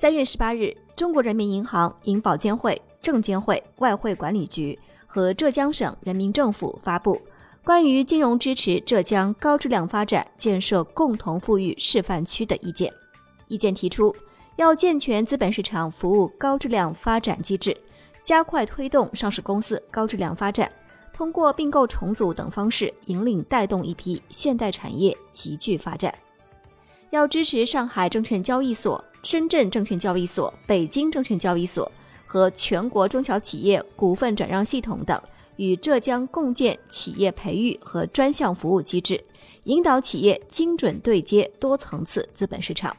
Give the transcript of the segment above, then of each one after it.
三月十八日，中国人民银行、银保监会、证监会、外汇管理局和浙江省人民政府发布《关于金融支持浙江高质量发展建设共同富裕示范区的意见》。意见提出，要健全资本市场服务高质量发展机制，加快推动上市公司高质量发展。通过并购重组等方式，引领带动一批现代产业急剧发展。要支持上海证券交易所、深圳证券交易所、北京证券交易所和全国中小企业股份转让系统等与浙江共建企业培育和专项服务机制，引导企业精准对接多层次资本市场。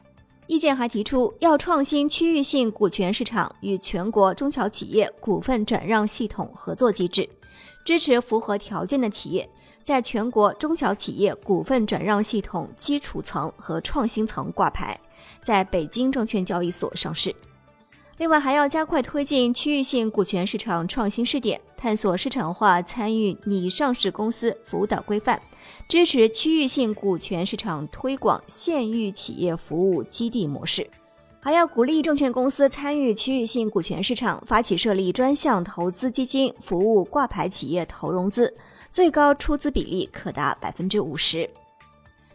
意见还提出，要创新区域性股权市场与全国中小企业股份转让系统合作机制。支持符合条件的企业在全国中小企业股份转让系统基础层和创新层挂牌，在北京证券交易所上市。另外，还要加快推进区域性股权市场创新试点，探索市场化参与拟上市公司辅导规范，支持区域性股权市场推广县域企业服务基地模式。还要鼓励证券公司参与区域性股权市场，发起设立专项投资基金，服务挂牌企业投融资，最高出资比例可达百分之五十。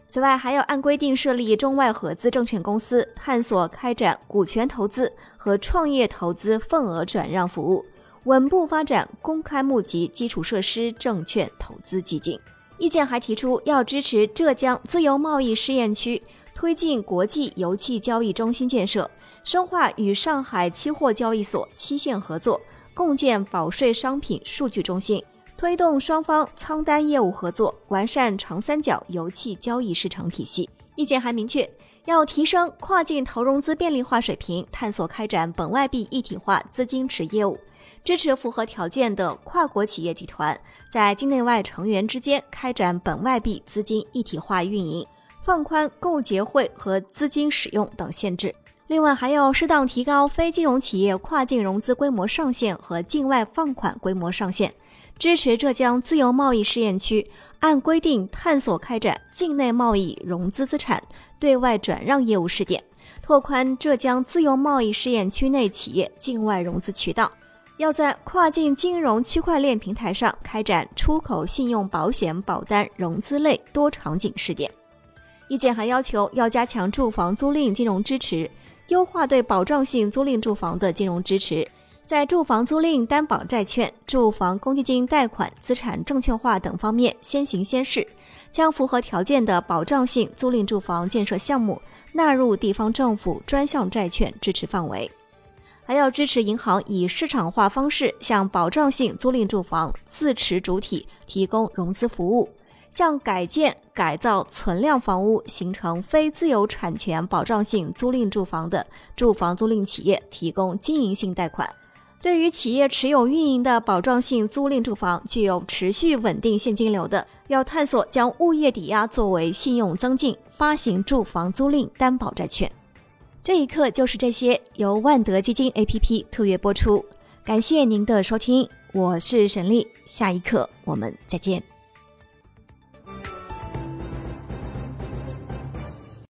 此外，还要按规定设立中外合资证券公司，探索开展股权投资和创业投资份额转让服务，稳步发展公开募集基础设施证券投资基金。意见还提出，要支持浙江自由贸易试验区。推进国际油气交易中心建设，深化与上海期货交易所期限合作，共建保税商品数据中心，推动双方仓单业务合作，完善长三角油气交易市场体系。意见还明确，要提升跨境投融资便利化水平，探索开展本外币一体化资金池业务，支持符合条件的跨国企业集团在境内外成员之间开展本外币资金一体化运营。放宽购结汇和资金使用等限制。另外，还要适当提高非金融企业跨境融资规模上限和境外放款规模上限，支持浙江自由贸易试验区按规定探索开展境内贸易融资资产对外转让业务试点，拓宽浙江自由贸易试验区内企业境外融资渠道。要在跨境金融区块链平台上开展出口信用保险保单融资类多场景试点。意见还要求要加强住房租赁金融支持，优化对保障性租赁住房的金融支持，在住房租赁担保债券、住房公积金贷款资产证券化等方面先行先试，将符合条件的保障性租赁住房建设项目纳入地方政府专项债券支持范围。还要支持银行以市场化方式向保障性租赁住房自持主体提供融资服务。向改建、改造存量房屋形成非自有产权保障性租赁住房的住房租赁企业提供经营性贷款。对于企业持有运营的保障性租赁住房具有持续稳定现金流的，要探索将物业抵押作为信用增进，发行住房租赁担保债券。这一刻就是这些，由万德基金 APP 特约播出。感谢您的收听，我是沈丽，下一刻我们再见。